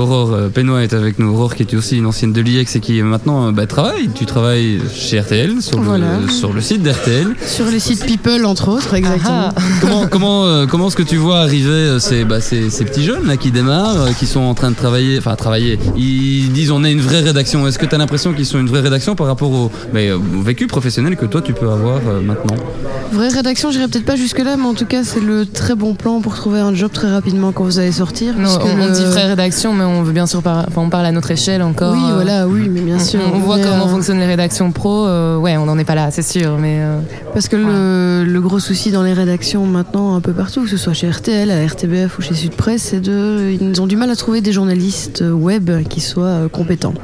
Aurore euh, Pénois est avec nous. Aurore qui est aussi une ancienne de l'IEX et qui maintenant euh, bah, travaille. Tu travailles chez RTL, sur, Voilà. le, sur le site d'RTL. Sur les sites People, entre autres, exactement. Comment, comment, euh, comment est-ce que tu vois arriver euh, ces, bah, ces, ces petits jeunes là qui démarrent, euh, qui sont en train de travailler, enfin travailler, ils disent on est une vraie rédaction. Est-ce que tu as l'impression qu'ils sont une vraie rédaction par rapport au, mais, euh, au vécu professionnel que toi tu peux avoir euh, maintenant? Vraie rédaction, j'irai peut-être pas jusque-là, mais en tout cas, c'est le très bon plan pour trouver un job très rapidement quand vous allez sortir. Non, on, on le- dit vraie rédaction, mais on veut bien sûr par- enfin, on parle à notre échelle encore. Oui, euh, voilà, oui, mais bien on- sûr. On, voit Mais, comment euh, fonctionnent les rédactions pro. euh, ouais, on n'en est pas là, c'est sûr, mais euh, Parce que le, le gros souci dans les rédactions maintenant, un peu partout, que ce soit chez RTL, à RTBF ou chez Sud Presse, c'est de, ils ont du mal à trouver des journalistes web qui soient euh, compétents.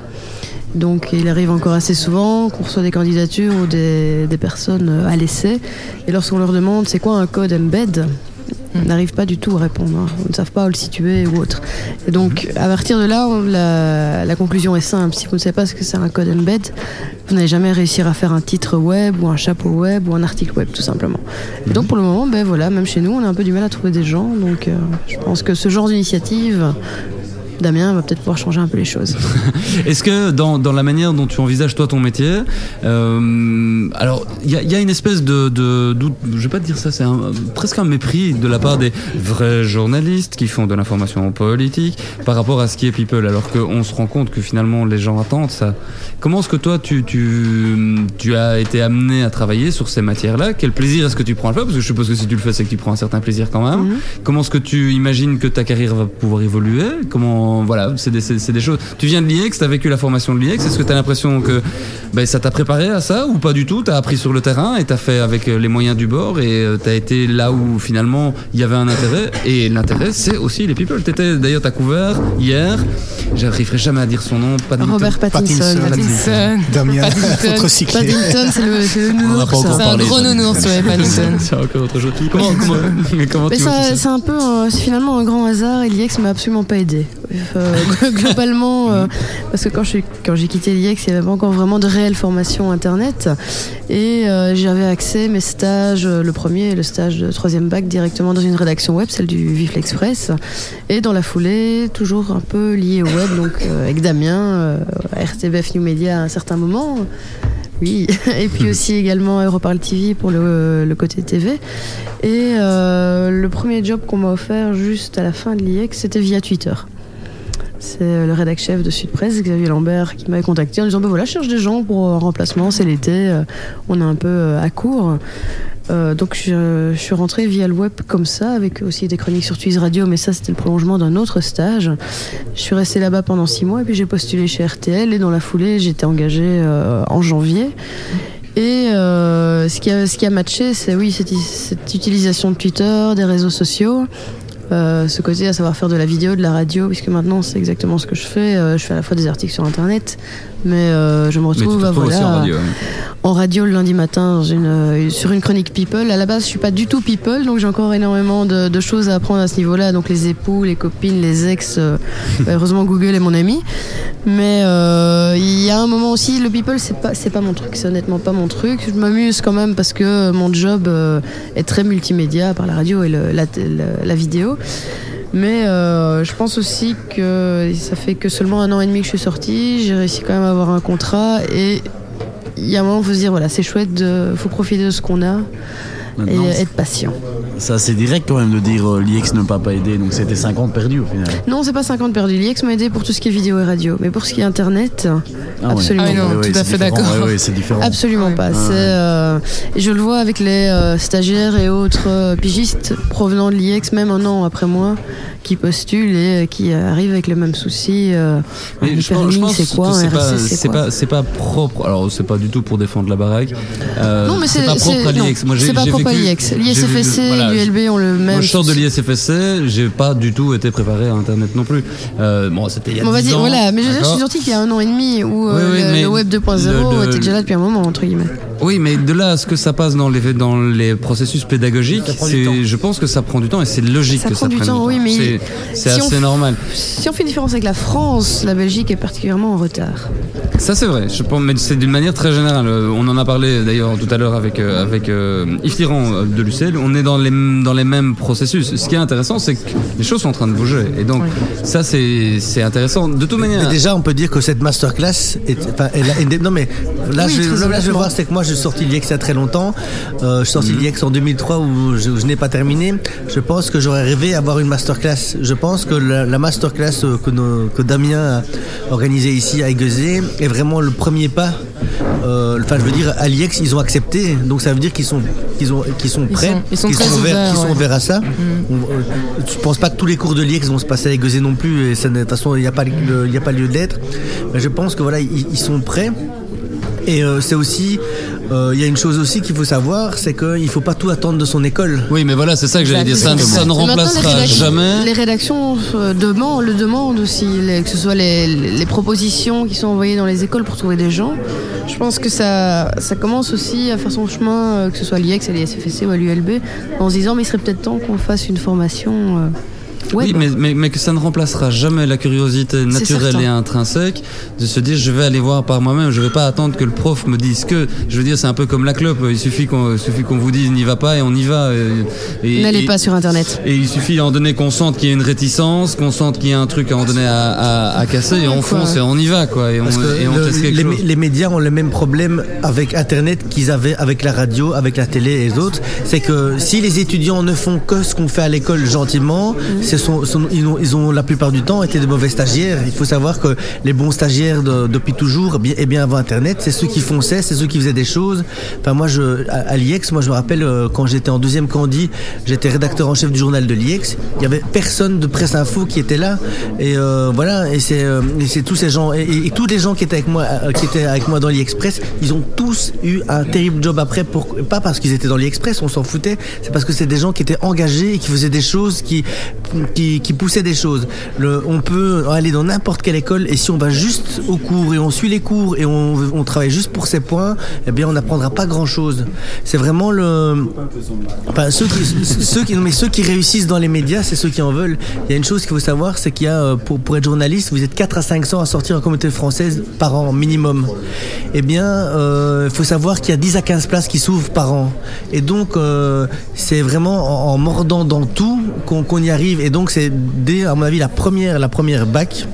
Donc il arrive encore assez souvent qu'on reçoit des candidatures ou des, des personnes euh, à l'essai, et lorsqu'on leur demande c'est quoi un code embed, n'arrivent pas du tout à répondre, hein. Ils ne savent pas où le situer ou autre. Et donc à partir de là, on- la, la conclusion est simple, si vous ne savez pas ce que c'est un code embed, vous n'allez jamais réussir à faire un titre web ou un chapeau web ou un article web tout simplement. Et donc pour le moment, ben voilà, même chez nous, on a un peu du mal à trouver des gens. Donc euh, je pense que ce genre d'initiative, Damien va peut-être pouvoir changer un peu les choses. Est-ce que dans, dans la manière dont tu envisages toi ton métier, euh, alors il y, a- il y a une espèce de, de, doute- je vais pas te dire ça, c'est presque un mépris de la part des vrais journalistes qui font de l'information politique par rapport à ce qui est people, alors qu'on se rend compte que finalement les gens attendent ça. Comment est-ce que toi tu, tu, tu as été amené à travailler sur ces matières-là? Quel plaisir est-ce que tu prends à le faire Parce que je suppose que si tu le fais, c'est que tu prends un certain plaisir quand même. Mhm. Comment est-ce que tu imagines que ta carrière va pouvoir évoluer? Comment voilà, c'est des, c'est- c'est des choses. Tu viens de l'IEX, tu as vécu la formation de l'IEX. Est-ce que tu as l'impression que ben, ça t'a préparé à ça ou pas du tout? Tu as appris sur le terrain et tu as fait avec euh, les moyens du bord et tu as été là où finalement il y avait un intérêt. Et l'intérêt, c'est aussi les people. T'étais d'ailleurs, tu as couvert hier, j'arriverai jamais à dire son nom, Paddington. Robert Pattinson. Pattinson. Paddington. Damien, recycler. Paddington, c'est le, c'est nounours. C'est un gros nounours, ouais, Paddington. c'est encore autre chose. Comment, comment, mais comment Mais tu vois tout ça- ça c'est un peu, euh, c'est finalement un grand hasard et l'IEX m'a absolument pas aidé. Euh, globalement, euh, parce que quand je suis- quand j'ai quitté l'IEX, il n'y avait pas encore vraiment de réelle formation internet et euh, j'avais accès mes stages, le premier, le stage de troisième bac directement dans une rédaction web, celle du Vif l'Express, et dans la foulée, toujours un peu lié au web, donc avec Damien, RTBF New Media à un certain moment. Oui, et puis aussi également Europarl TV pour le, le côté TV. Et euh, le premier job qu'on m'a offert juste à la fin de l'IEX, c'était via Twitter. C'est euh, le rédac chef de Sud Presse, Xavier Lambert, qui m'avait contacté en disant ben voilà, je cherche des gens pour un remplacement, c'est l'été, euh, on est un peu euh, à court. Euh, donc je, suis rentrée via le web comme ça, avec aussi des chroniques sur Twiz Radio, mais ça c'était le prolongement d'un autre stage. Je suis restée là-bas pendant six mois et puis j'ai postulé chez RTL et dans la foulée j'étais engagée euh, en janvier. Et euh, ce, qui a, ce qui a matché, c'est oui, cette utilisation de Twitter, des réseaux sociaux, euh, ce côté à savoir faire de la vidéo, de la radio, puisque maintenant c'est exactement ce que je fais. Euh, je fais à la fois des articles sur Internet, mais euh, je me retrouve te bah, voilà, en radio. hein. en radio le lundi matin une, euh, sur une chronique People. À la base, je suis pas du tout People, donc j'ai encore énormément de, de choses à apprendre à ce niveau-là. Donc les époux, les copines, les ex. euh, bah, heureusement, Google est mon ami. Mais il y a un moment aussi, le People, c'est pas, c'est pas mon truc. C'est honnêtement pas mon truc. Je m'amuse quand même parce que mon job est très multimédia par la radio et le- la, la- la vidéo. Mais euh, je pense aussi que ça fait que seulement un an et demi que je suis sortie. J'ai réussi quand même à avoir un contrat et il y a un moment, il faut se dire voilà, c'est chouette, de, faut profiter de ce qu'on a et Maintenant, être patient. ça c'est direct quand même de dire euh, l'IEX ne m'a pas aidé, donc c'était 50 perdus au final. Non, c'est pas 50 perdus. L'IEX m'a aidé pour tout ce qui est vidéo et radio, mais pour ce qui est internet, Ah ouais. absolument Ah oui, non, pas. tout à c'est fait différent, d'accord. ouais, ouais, c'est différent. Absolument Ouais. pas. Ouais. C'est, euh, je le vois avec les euh, stagiaires et autres euh, pigistes provenant de l'IEX, même un an après moi, qui postulent et euh, qui arrivent avec les mêmes soucis. euh, un Mais je pense, je hyperlink, pense c'est quoi c'est pas, pas, pas propre. Alors c'est pas du tout pour défendre la baraque. Euh, Non, mais c'est pas propre à l'IEX. Moi, j'ai- c'est l'IEX. L'ISFSC voilà, l'ULB ont le même. Moi, je sors de l'ISFSC, j'ai pas du tout été préparé à Internet non plus. Euh, bon, c'était il y a On va 10 dire, ans, voilà, mais je, suis sortie qu'il y a un an et demi où euh, Oui, le, web 2.0 le- le- était déjà là depuis un moment, entre guillemets. Oui, mais de là à ce que ça passe dans les, dans les processus pédagogiques, du temps. je pense que ça prend du temps et c'est logique Ça que prend ça du prenne temps, oui, mais C'est, si assez normal. Si on fait une différence avec la France, la Belgique est particulièrement en retard. Ça c'est vrai, je pense, mais c'est d'une manière très générale. Euh, On en a parlé d'ailleurs tout à l'heure avec, avec euh, Yves Tirant de l'UCL. On est dans les dans les mêmes processus. Ce qui est intéressant, c'est que les choses sont en train de bouger. Et donc, ça, c'est intéressant. De toute manière. Mais déjà, on peut dire que cette masterclass est. Enfin, elle a- elle- non, mais là, Oui, je, là, je vais voir, c'est que moi, j'ai sorti l'IEX il y a très longtemps. Euh, je suis sorti l'IEX en 2003 où je, je n'ai pas terminé. Je pense que j'aurais rêvé d'avoir une masterclass. Je pense que la, la masterclass euh, que, nos- que Damien a organisée ici à Aiguezé est vraiment le premier pas. Euh, Enfin, je veux dire, à l'IEX, ils ont accepté. Donc, ça veut dire qu'ils sont, qu'ils ont, qu'ils sont Ils prêts. sont- ils sont qu'ils très ouverts, ouverts, qu'ils sont ouverts à ça. Je pense pas que tous les cours de l'IEX vont se passer à Aiguezé non plus. Et ça, de toute façon, il n'y a pas, y a pas lieu d'être. Mais je pense que voilà, ils, ils sont prêts. Et euh, c'est aussi, euh, il y a une chose aussi qu'il faut savoir, c'est qu'il ne faut pas tout attendre de son école. Oui, mais voilà, c'est ça que j'allais dire. Ça, ne les remplacera rédactions- jamais. Les rédactions euh, demandent, le demandent aussi, les- que ce soit les, les propositions qui sont envoyées dans les écoles pour trouver des gens. Je pense que ça, ça commence aussi à faire son chemin, euh, que ce soit à l'IEX, à l'ISFSC ou à l'ULB, en se disant mais il serait peut-être temps qu'on fasse une formation. euh, Oui, mais, mais, mais que ça ne remplacera jamais la curiosité naturelle et intrinsèque de se dire je vais aller voir par moi-même, je vais pas attendre que le prof me dise que. Je veux dire, c'est un peu comme la clope, il suffit qu'on il suffit qu'on vous dise n'y va pas et on y va. N'allez pas sur Internet. Et il suffit à un moment donné qu'on sente qu'il y a une réticence, qu'on sente qu'il y a un truc à un moment donné à, à, à casser et on Quoi. fonce et on y va quoi et on, et on le- teste quelque les, chose. les médias ont le même problème avec Internet qu'ils avaient avec la radio, avec la télé et les autres. C'est que si les étudiants ne font que ce qu'on fait à l'école gentiment, ils, ont, la plupart du temps été de mauvais stagiaires. Il faut savoir que les bons stagiaires de- depuis toujours, eh bien, et bien avant Internet, c'est ceux qui fonçaient, c'est ceux qui faisaient des choses. Enfin, moi, à, l'IEX, moi, je me rappelle euh, quand j'étais en deuxième candi, j'étais rédacteur en chef du journal de l'IEX. Il y avait personne de presse info qui était là. Et euh, voilà, et c'est euh, et c'est tous ces gens, et, et- et tous les gens qui étaient avec moi, qui étaient avec moi dans l'Express, ils ont tous eu un terrible job après. Pas parce qu'ils étaient dans l'Express, on s'en foutait. C'est parce que c'est des gens qui étaient engagés et qui faisaient des choses, qui qui, qui poussaient des choses. On peut aller dans n'importe quelle école et si on va juste au cours et on suit les cours et on, travaille juste pour ces points, eh bien on n'apprendra pas grand chose. C'est vraiment le. Ceux qui, mais ceux qui réussissent dans les médias, c'est ceux qui en veulent. Il y a une chose qu'il faut savoir, c'est qu'il y a, euh, pour, être journaliste, vous êtes 4 à 500 à sortir en communauté française par an, minimum. Eh bien, euh, il faut savoir qu'il y a 10 à 15 places qui s'ouvrent par an. Et donc, euh, c'est vraiment en, mordant dans tout qu'on y arrive. C'est dès, à mon avis, la première, la première bac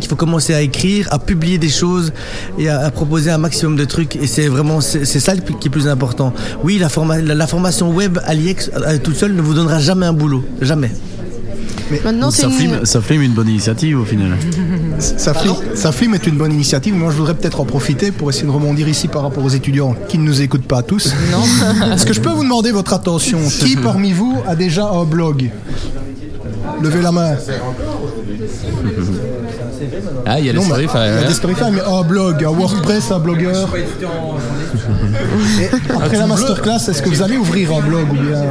qu'il faut commencer à écrire, à publier des choses et à, à proposer un maximum de trucs. Et c'est vraiment c'est c'est ça qui est plus important. Oui, la, forma- la, la formation web à l'IEX euh, toute seule ne vous donnera jamais un boulot, jamais. Maintenant, c'est Ça une- filme, ça une bonne initiative au final. Saflim, Saflim est une bonne initiative. Moi, je voudrais peut-être en profiter pour essayer de rebondir ici par rapport aux étudiants qui ne nous écoutent pas tous. Non. Est-ce que je peux vous demander votre attention? Qui parmi vous a déjà un blog? Levez la main. Ah, il y a les Non, mais- stories, il y a ouais. des Storyfy, mais un blog, un WordPress, un blogueur. Et après la masterclass, est-ce que vous allez ouvrir un blog ou bien?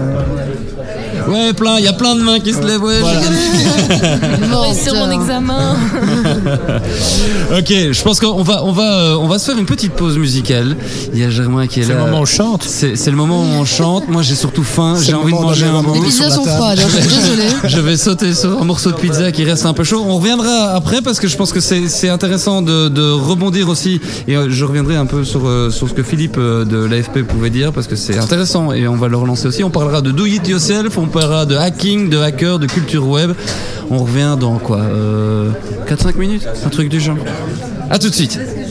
Ouais, plein, il y a plein de mains qui se lèvent, ouais. j'ai Morte. sur mon examen. Ok, je pense qu'on va, on va, euh, on va se faire une petite pause musicale. Il y a Germain qui est, là. C'est le moment où on chante. C'est le moment où on chante. Moi, j'ai surtout faim. J'ai envie de manger un bout. Les pizzas sont froides, je suis désolée. Je vais sauter sur un morceau de pizza qui reste un peu chaud. On reviendra après parce que je pense que c'est intéressant de, de rebondir aussi. Et euh, je reviendrai un peu sur, euh, sur ce que Philippe de l'AFP pouvait dire parce que c'est intéressant et on va le relancer aussi. On parlera de do it yourself, on parlera de hacking, de hacker, de culture web. On revient dans quoi euh, 4-5 minutes? Un truc du genre. À tout de suite.